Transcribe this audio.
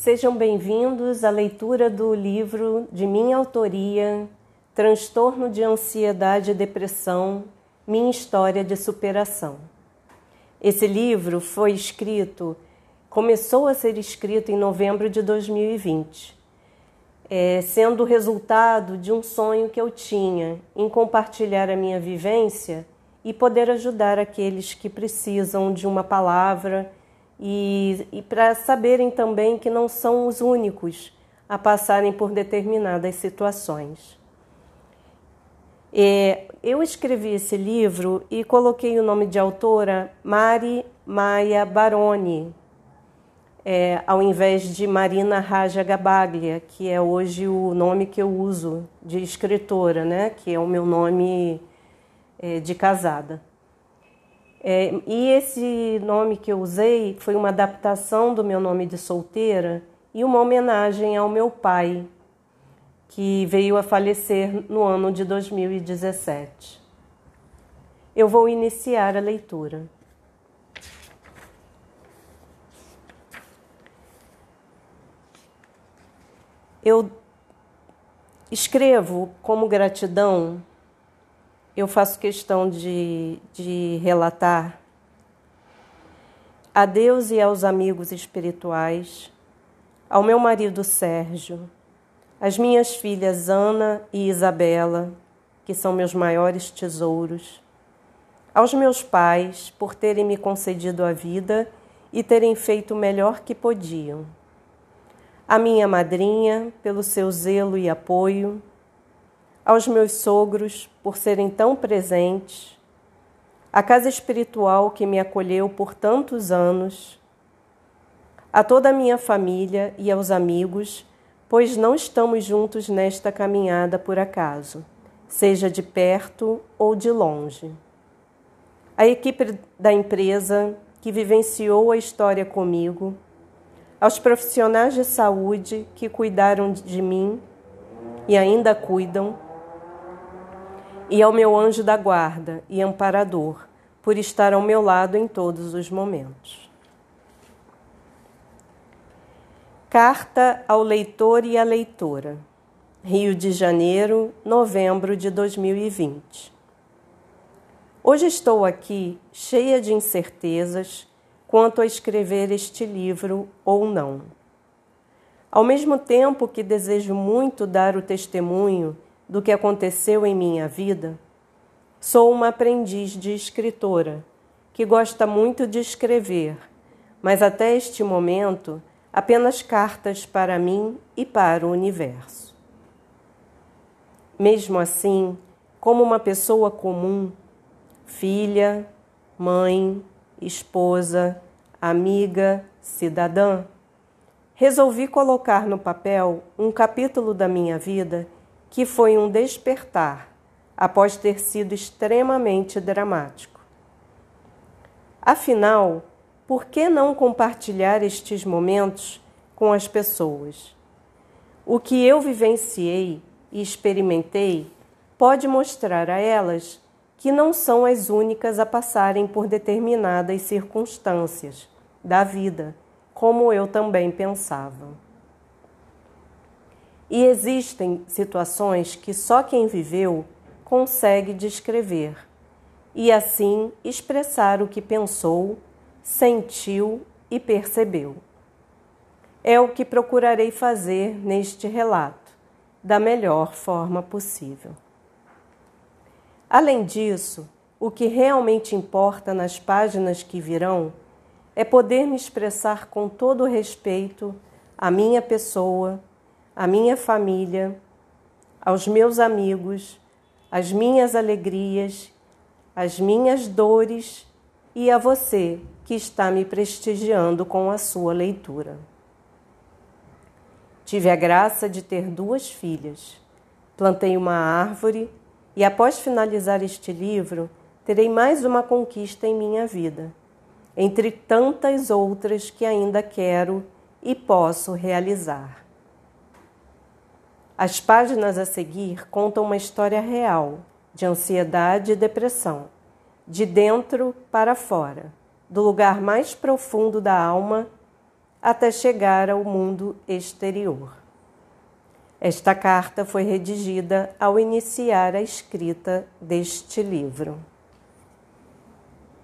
Sejam bem-vindos à leitura do livro de minha autoria, Transtorno de Ansiedade e Depressão Minha História de Superação. Esse livro foi escrito, começou a ser escrito em novembro de 2020, é, sendo o resultado de um sonho que eu tinha em compartilhar a minha vivência e poder ajudar aqueles que precisam de uma palavra e, e para saberem também que não são os únicos a passarem por determinadas situações. É, eu escrevi esse livro e coloquei o nome de autora Mari Maia Baroni, é, ao invés de Marina Raja Gabaglia, que é hoje o nome que eu uso de escritora, né? que é o meu nome é, de casada. É, e esse nome que eu usei foi uma adaptação do meu nome de solteira e uma homenagem ao meu pai, que veio a falecer no ano de 2017. Eu vou iniciar a leitura. Eu escrevo como gratidão eu faço questão de, de relatar a Deus e aos amigos espirituais, ao meu marido Sérgio, às minhas filhas Ana e Isabela, que são meus maiores tesouros, aos meus pais por terem me concedido a vida e terem feito o melhor que podiam, à minha madrinha pelo seu zelo e apoio, aos meus sogros por serem tão presentes, à casa espiritual que me acolheu por tantos anos, a toda a minha família e aos amigos, pois não estamos juntos nesta caminhada por acaso, seja de perto ou de longe. A equipe da empresa que vivenciou a história comigo, aos profissionais de saúde que cuidaram de mim e ainda cuidam, e ao meu anjo da guarda e amparador, por estar ao meu lado em todos os momentos. Carta ao leitor e à leitora. Rio de Janeiro, novembro de 2020. Hoje estou aqui cheia de incertezas quanto a escrever este livro ou não. Ao mesmo tempo que desejo muito dar o testemunho do que aconteceu em minha vida, sou uma aprendiz de escritora que gosta muito de escrever, mas até este momento apenas cartas para mim e para o universo. Mesmo assim, como uma pessoa comum, filha, mãe, esposa, amiga, cidadã, resolvi colocar no papel um capítulo da minha vida que foi um despertar após ter sido extremamente dramático. Afinal, por que não compartilhar estes momentos com as pessoas? O que eu vivenciei e experimentei pode mostrar a elas que não são as únicas a passarem por determinadas circunstâncias da vida, como eu também pensava. E existem situações que só quem viveu consegue descrever e assim expressar o que pensou, sentiu e percebeu. É o que procurarei fazer neste relato, da melhor forma possível. Além disso, o que realmente importa nas páginas que virão é poder me expressar com todo respeito à minha pessoa à minha família, aos meus amigos, às minhas alegrias, às minhas dores e a você que está me prestigiando com a sua leitura. Tive a graça de ter duas filhas. Plantei uma árvore e, após finalizar este livro, terei mais uma conquista em minha vida, entre tantas outras que ainda quero e posso realizar. As páginas a seguir contam uma história real de ansiedade e depressão, de dentro para fora, do lugar mais profundo da alma até chegar ao mundo exterior. Esta carta foi redigida ao iniciar a escrita deste livro.